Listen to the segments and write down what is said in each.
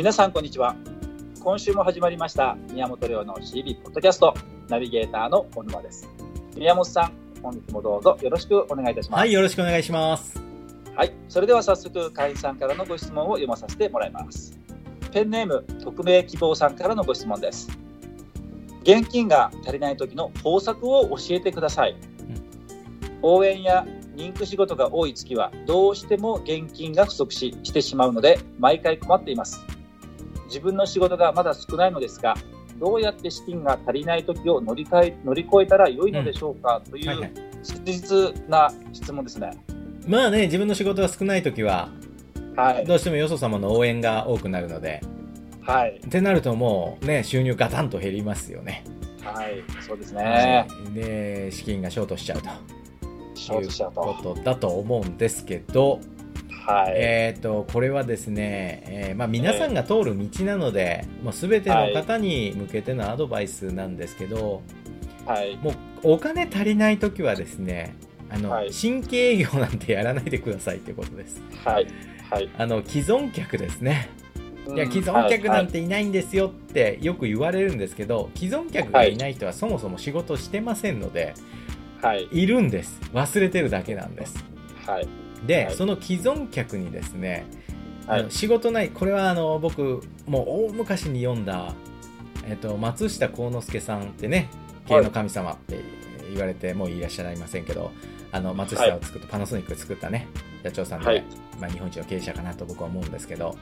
皆さんこんにちは。今週も始まりました宮本亮の CB ポッドキャストナビゲーターの小沼です。宮本さん本日もどうぞよろしくお願いいたします。はい、よろしくお願いします。はい、それでは早速会員さんからのご質問を読まさせてもらいます。ペンネーム匿名希望さんからのご質問です。現金が足りない時の方策を教えてください、応援やリンク仕事が多い月はどうしても現金が不足ししてしまうので毎回困っています自分の仕事がまだ少ないのですがどうやって資金が足りない時を乗り換え乗り越えたら良いのでしょうか、といはいはいう切実な質問ですねまあね、自分の仕事が少ないときは、はいどうしてもよそ様の応援が多くなるので、はいってなるともうね、収入ガタンと減りますよね。はい、そうですね。で、資金がショートしちゃうと。ショートしちゃうと。ことだと思うんですけど、はい。えっ、と、これはですね、えーまあ皆さんが通る道なので、もう全ての方に向けてのアドバイスなんですけど、はい。もうお金足りないときはですね、あの、はい新規営業なんてやらないでくださいってことです。はい。はい。あの、既存客ですね。いや、うん既存客なんていないんですよってよく言われるんですけど、既存客がいない人はそもそも仕事してませんので、はい。いるんです。忘れてるだけなんです。はい。で、はい。その既存客にですね、はい。あの仕事ない、これはあの僕、もう大昔に読んだ、えっと、松下幸之助さんってね、経営の神様って言われて、もういらっしゃいませんけど、あの松下を作った、パナソニックを作ったね、社長さんで、はい。まあ、日本一の経営者かなと僕は思うんですけど、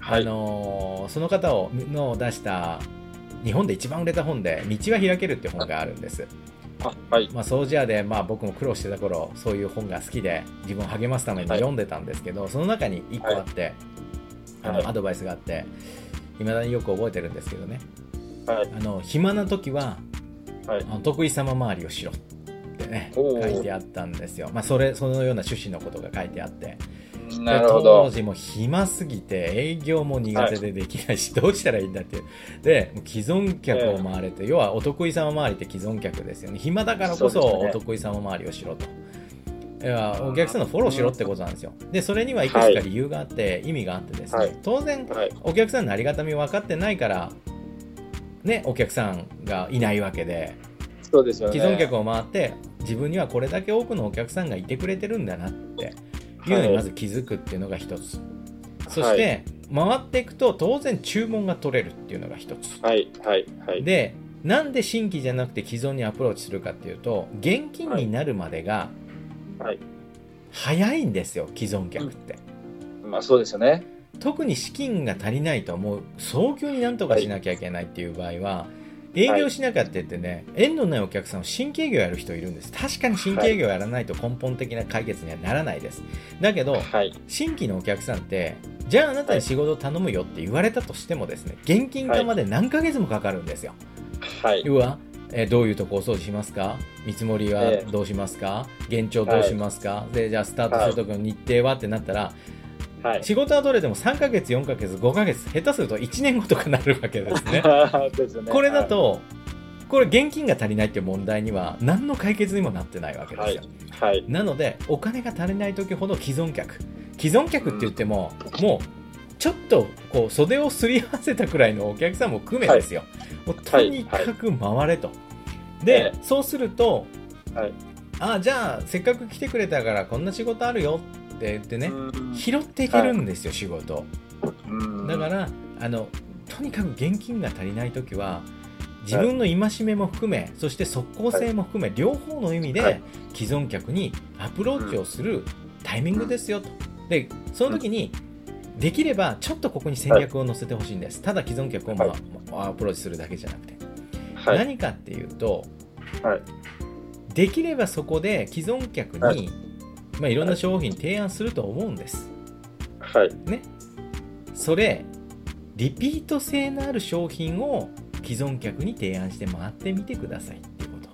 はい。あのーその方をの出した日本で一番売れた本で「道は開ける」って本があるんです、あはい。まあ、掃除屋で、まあ、僕も苦労してた頃そういう本が好きで自分を励ますためにはい読んでたんですけど、その中に1個あって、あはいのアドバイスがあっていまだによく覚えてるんですけどねはい。あの暇な時ははい。あの得意様周りをしろってね書いてあったんですよ、まあ、それそのような趣旨のことが書いてあってなるほ当ど。時も暇すぎて営業も苦手でできないし、どうしたらいいんだっていうで既存客を回れて、要はお得意様回りって既存客ですよね暇だからこそお得意様回りをしろと。いやお客さんのフォローしろってことなんですよ。で、それにはいくつか理由があって、意味があってですね、はい当然、はい。お客さんのありがたみ分かってないから、ね、お客さんがいないわけで、そうですよね。既存客を回って、自分にはこれだけ多くのお客さんがいてくれてるんだなっていうのにまず気づくっていうのが一つ。そして、回っていくと当然注文が取れるっていうのが一つ。はい。はい。はい。で、なんで新規じゃなくて既存にアプローチするかっていうと、現金になるまでがはい。早いんですよ、既存客って。まあ、そうですよね。特に資金が足りないともう早急になんとかしなきゃいけないっていう場合は、営業しなきゃって言ってね、縁のないお客さんを新規営業やる人いるんです。確かに新規営業やらないと根本的な解決にはならないです。だけど、はい。新規のお客さんって、じゃああなたに仕事を頼むよって言われたとしてもですね、現金化まで何ヶ月もかかるんですよ。はい。要は、えーどういうとこお掃除しますか？見積もりはええどうしますか、現状どうしますか、で、じゃあスタートするときの日程は？ってなったら、はい。仕事は取れても3ヶ月、4ヶ月、5ヶ月、下手すると1年後とかなるわけですね。ですよね。これだと、これ現金が足りないっていう問題には何の解決にもなってないわけですよ。はい。はい。なので、お金が足りない時ほど既存客。既存客って言っても、もう、ちょっとこう袖をすり合わせたくらいのお客さんも含めですよ。もうとにかく回れと。でえ、そうすると、はいあじゃあせっかく来てくれたからこんな仕事あるよって言ってね、うん。拾っていけるんですよ、仕事。うん。だから、あの、とにかく現金が足りないときは、自分の戒めも含め、そして即効性も含め、両方の意味ではい。既存客にアプローチをするタイミングですよと。で、その時に、できればちょっとここに戦略を載せてほしいんです。ただ既存客を、まあアプローチするだけじゃなくて。はい。何かっていうと、はい。できればそこで既存客に、はいまあ、いろんな商品提案すると思うんです。はい。ね、それリピート性のある商品を既存客に提案して回ってみてくださいっていうこと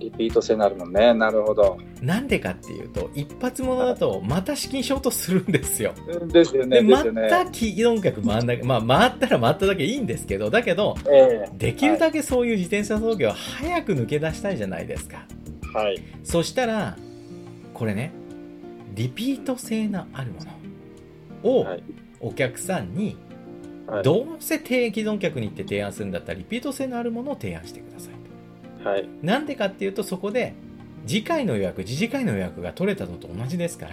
リピート性になるもんね。なるほど。なんでかっていうと一発物だとまた資金ショートするんですよですよね。でま。た既存客回んなまあ回ったら回っただけいいんですけどだけどえできるだけそういう自転車操業は早く抜け出したいじゃないですかえはい。そしたらこれねリピート性のあるものをはい。お客さんにはいどうせ低既存客に行って提案するんだったらリピート性のあるものを提案してくださいはい。なんでかっていうとそこで次回の予約次次回の予約が取れたのと同じですから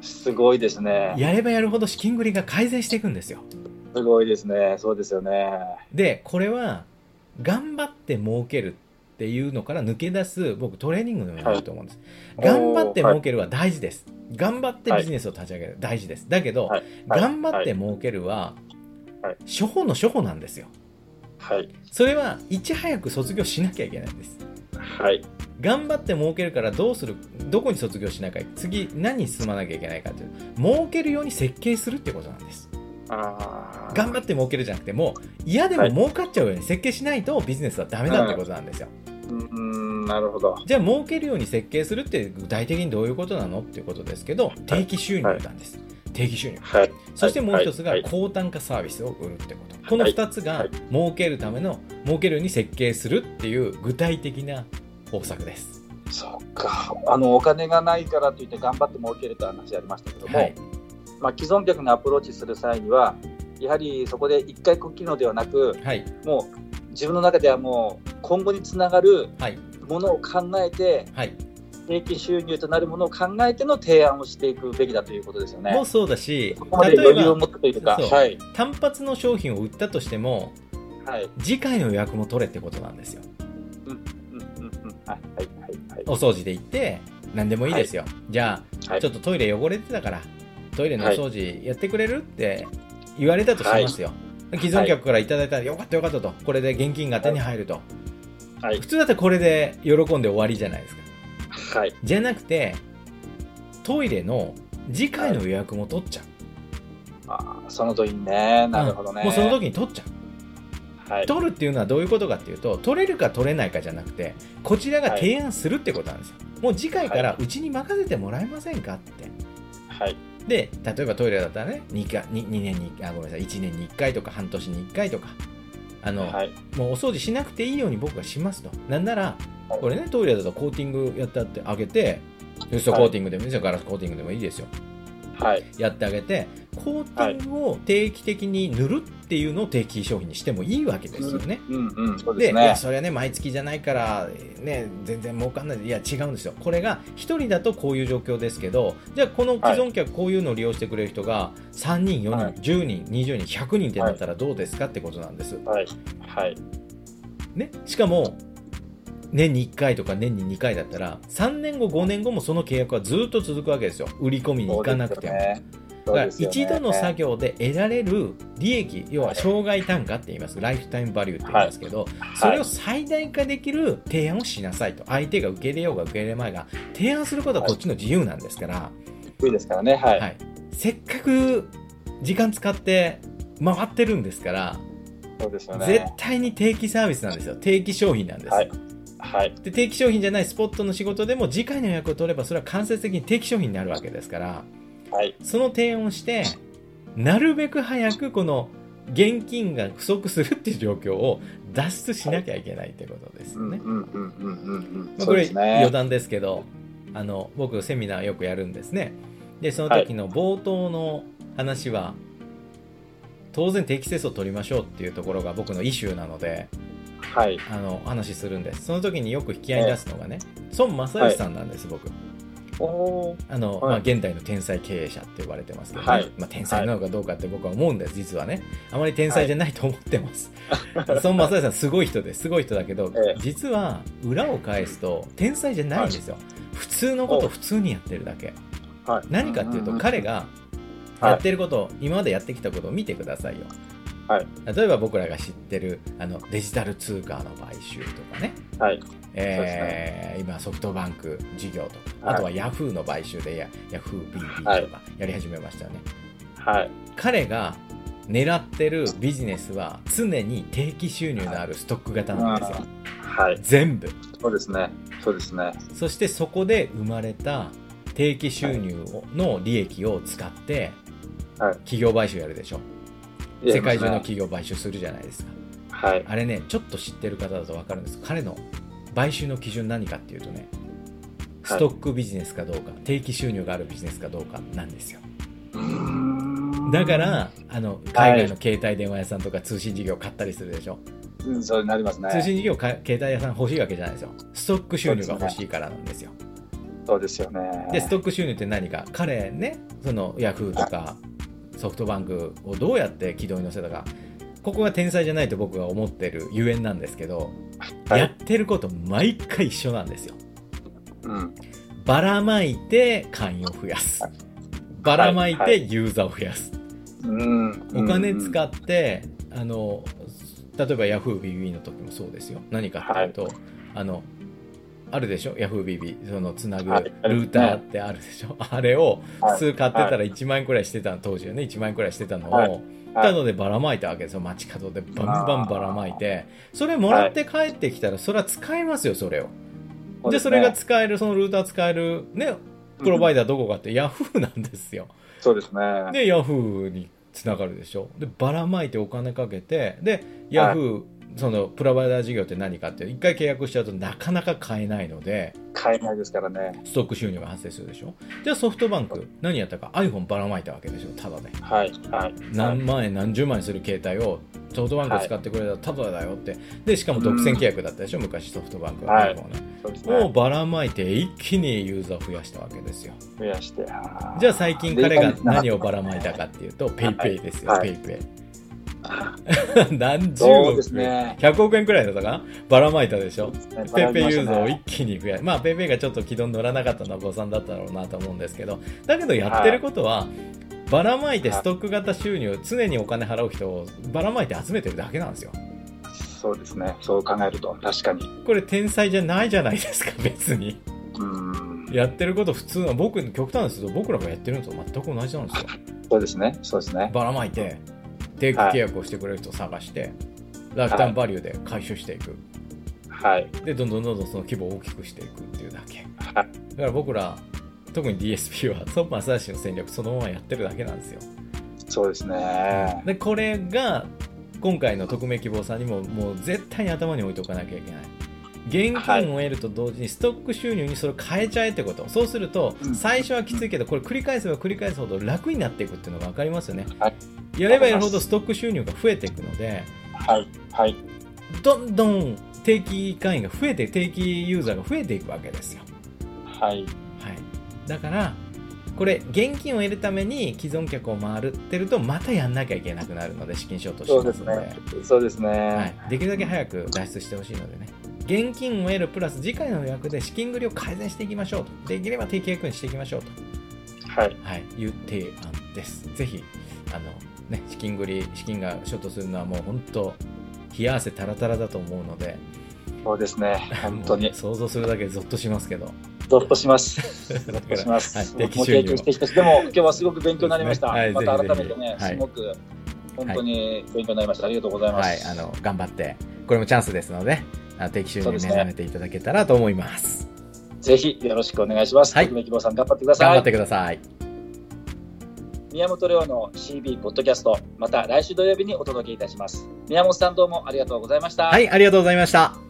すごいですね。やればやるほど資金繰りが改善していくんですよすごいですね。そうですよね。でこれは頑張って儲けるっていうのから抜け出す僕トレーニングのようになると思うんです、はい。頑張って儲けるは大事です、頑張ってビジネスを立ち上げる、大事です。だけど、頑張って儲けるは、はい。初歩の初歩なんですよ。はい。それはいち早く卒業しなきゃいけないんです。はい。頑張って儲けるからどうするどこに卒業しなきゃ次何に進まなきゃいけないかっていう儲けるように設計するってことなんです。頑張って儲けるじゃなくてもう嫌でも儲かっちゃうように設計しないとビジネスはダメだってことなんですよ、うーん、なるほど。じゃあ儲けるように設計するって具体的にどういうことなのっていうことですけど定期収入なんです、定期収入。はい。そしてもう一つがはい。高単価サービスを売るってこと。このはい2つがはい。儲けるための儲けるように設計するっていう具体的な方策です。そっか。あの、お金がないからといって頑張って儲けるという話ありましたけども、はいまあ、既存客にアプローチする際には、やはりそこで一回こっきりのではなく、はい。もう自分の中ではもう今後につながるはい。ものを考えて、はい。定期収入となるものを考えての提案をしていくべきだということですよね。もうそうだしここまで例えば余裕を持ってというか、そう。はい。単発の商品を売ったとしてもはい。次回の予約も取れってことなんですよ。お掃除で行って何でもいいですよ、じゃあ、はい。ちょっとトイレ汚れてたからトイレのお掃除やってくれるって言われたとしますよ、既存客からいただいたらよかったよかったと。これで現金が手に入ると、はい。普。通だったらこれで喜んで終わりじゃないですか。はい。じゃなくてトイレの次回の予約も取っちゃう、ああ、そのといいね。なるほどね。うんもうその時に取っちゃう。はい。取るっていうのはどういうことかっていうと取れるか取れないかじゃなくてこちらが提案するってことなんですよ、もう次回からうちに任せてもらえませんかって。はい。で例えばトイレだったらね 2, か 2, 2年にあごめんなさい1年に1回とか半年に1回とかあの、はい。もうお掃除しなくていいように僕はしますと。なんならこれねトイレだとコーティングやってってあげてフッ素コーティングでもいいですよ。ガラスコーティングでもいいですよ。はい。やってあげてコーティングを定期的に塗るっていうのを定期商品にしてもいいわけですよね、うん、うん。そうでい。やそれはね毎月じゃないから、ね、全然儲かんない。いや違うんですよ。これが1人だとこういう状況ですけどじゃあこの既存客こういうのを利用してくれる人が3人4人、はい。10人20人100人ってなったらどうですかってことなんです、はい。はい。ね、しかも年に1回とか年に2回だったら3年後5年後もその契約はずっと続くわけですよ。売り込みに行かなくても、だから一度の作業で得られる利益要は生涯単価って言います。ライフタイムバリューって言いますけど、それを最大化できる提案をしなさいと。相手が受け入れようが受け入れまいが提案することはこっちの自由なんですから、ですからね。はい。はい。せっかく時間使って回ってるんですから、そうですよ絶ね。対に定期サービスなんですよ。定期商品なんです、はい。はい。で定期商品じゃないスポットの仕事でも次回の予約を取ればそれは間接的に定期商品になるわけですからはい。その提案をしてなるべく早くこの現金が不足するっていう状況を脱出しなきゃいけないってことですよね。これ余。談ですけどあの僕セミナーよくやるんですね。でその時の冒頭の話は、当然定期清掃を取りましょうっていうところが僕のイシューなのではい。あの話するんですその時によく引き合いに出すのがね孫正義さんなんです、僕あの、はい。まあ、現代の天才経営者って呼ばれてますけどね、はい。まあ、天才なのかどうかって僕は思うんです。実はねあまり天才じゃないと思ってます、孫正義さんすごい人です。すごい人だけど、ええ。実は裏を返すと天才じゃないんですよ、普通のことを普通にやってるだけ。はい。何かっていうと彼がはい。やってること、今までやってきたことを見てくださいよ。はい。例えば僕らが知ってるあのデジタル通貨の買収とかね。はい。えー今ソフトバンク事業とか、はい。あとはヤフーの買収でヤヤフー BB はいとかやり始めましたよね、はい。彼が狙ってるビジネスは常に定期収入のあるストック型なんですよ、はい。全部。そうですね。そうですね。そしてそこで生まれた定期収入をの利益を使ってはい。企業買収やるでしょ。や世界中の企業買収するじゃないですか。はい。あれねちょっと知ってる方だと分かるんです。彼の買収の基準何かっていうとねストックビジネスかどうか定期収入があるビジネスかどうかなんですよだから、あの、海外の携帯電話屋さんとか通信事業買ったりするでしょ。うん、そうなりますね。通信事業か携帯屋さん欲しいわけじゃないですよ。ストック収入が欲しいからなんですよ。そうですよね。で、ストック収入って何か？彼ね、そのヤフーとかソフトバンクをどうやって軌道に乗せたか。ここが天才じゃないと僕が思ってるゆえんなんですけど、はいやってること毎回一緒なんですよ。うん。ばらまいて会員を増やす。ばらまいてユーザーを増やす。うん。お金っ使って、あの、例えば YahooBB の時もそうですよ。何かっていうと、あの、あるでしょ ?YahooBB。そのつなぐはいルーターってあるでしょ、あれをはい普通買ってたら1万円くらいしてたの、当時はね、1万円くらいしてたのを、はいただでばらまいたわけですよ。街角でバンバンばらまいて。それもらって帰ってきたら、それは使いますよ、それを。で、それが使える、そのルーター使える、ね、プロバイダーどこかって Yahoo なんですよ。そうですね。で、ヤフーにつながるでしょ？で、ばらまいてお金かけて、で、ヤフー、そのプロバイダー事業って何かって、一回契約しちゃうとなかなか買えないので、買えないですからね。ストック収入が発生するでしょ？じゃあソフトバンク、何やったか？iPhone ばらまいたわけでしょ、ただで。はい。はい。何万円、何十万円する携帯をソフトバンク使ってくれたらただだよって。で、しかも独占契約だったでしょ、昔ソフトバンクは、はい iPhone ね。そうですをね。ばらまいて一気にユーザーを増やしたわけですよ。増やして。じゃあ最近彼が何をばらまいたかっていうと、ペイペイですよ、はいペイペイ。何十億、ね。100億円くらいだったか？なばらまいたでしょ？ペイペイユーザーをね一気に増やまあ、ペイペイがちょっと軌道に乗らなかったのは誤算だったろうなと思うんですけど、だけどやってることは、ばらまいてストック型収入、常にお金払う人をばらまいて集めてるだけなんですよ。そうですね。そう考えると、確かに。これ天才じゃないじゃないですか、別に。うん。やってること普通の、僕、極端ですけど、僕らがやってるのと全く同じなんですよ。そうですね。そうですね。ばらまいて定期契約をしてくれる人を探して、ライフタイムバリューで回収していく、はい。でどんどんどんどんその規模を大きくしていくっていうだけはい。だから僕ら特に DSP はトップマサダシの戦略そのままやってるだけなんですよそうですね。でこれが今回の匿名希望さんにももう絶対に頭に置いておかなきゃいけない現金を得ると同時にストック収入にそれを変えちゃえってことそうするとうん最初はきついけどこれ繰り返せば繰り返すほど楽になっていくっていうのが分かりますよねはいやればやるほどストック収入が増えていくのではい。はい。どんどん定期会員が増えて定期ユーザーが増えていくわけですよはい。はい、だからこれ現金を得るために既存客を回るってるとまたやんなきゃいけなくなるので資金ショートしそうですね。そうですね。はい、できるだけ早く脱出してほしいのでね現金を得るプラス次回の予約で資金繰りを改善していきましょうとできれば定期役にしていきましょうと、はい。はい、いう提案ですぜひあの、ね、資金繰り資金がショートするのはもう本当冷や汗タラタラだと思うのでそうですね。本当もにう。想像するだけでゾッとしますけどゾッとします。ゾだッとします。はい、僕も経験してきたし、でも今日はすごく勉強になりました。はいまた改めてね、はいすごく本当に勉強になりました。ありがとうございまはい、す。あの頑張ってこれもチャンスですのであの定期収入にね目覚めていただけたらと思いますぜひよろしくお願いします。はい希望さん頑張ってください。頑張ってください宮本亮の CB ポッドキャスト、また来週土曜日にお届けいたします。宮本さんどうもありがとうございました。はいありがとうございました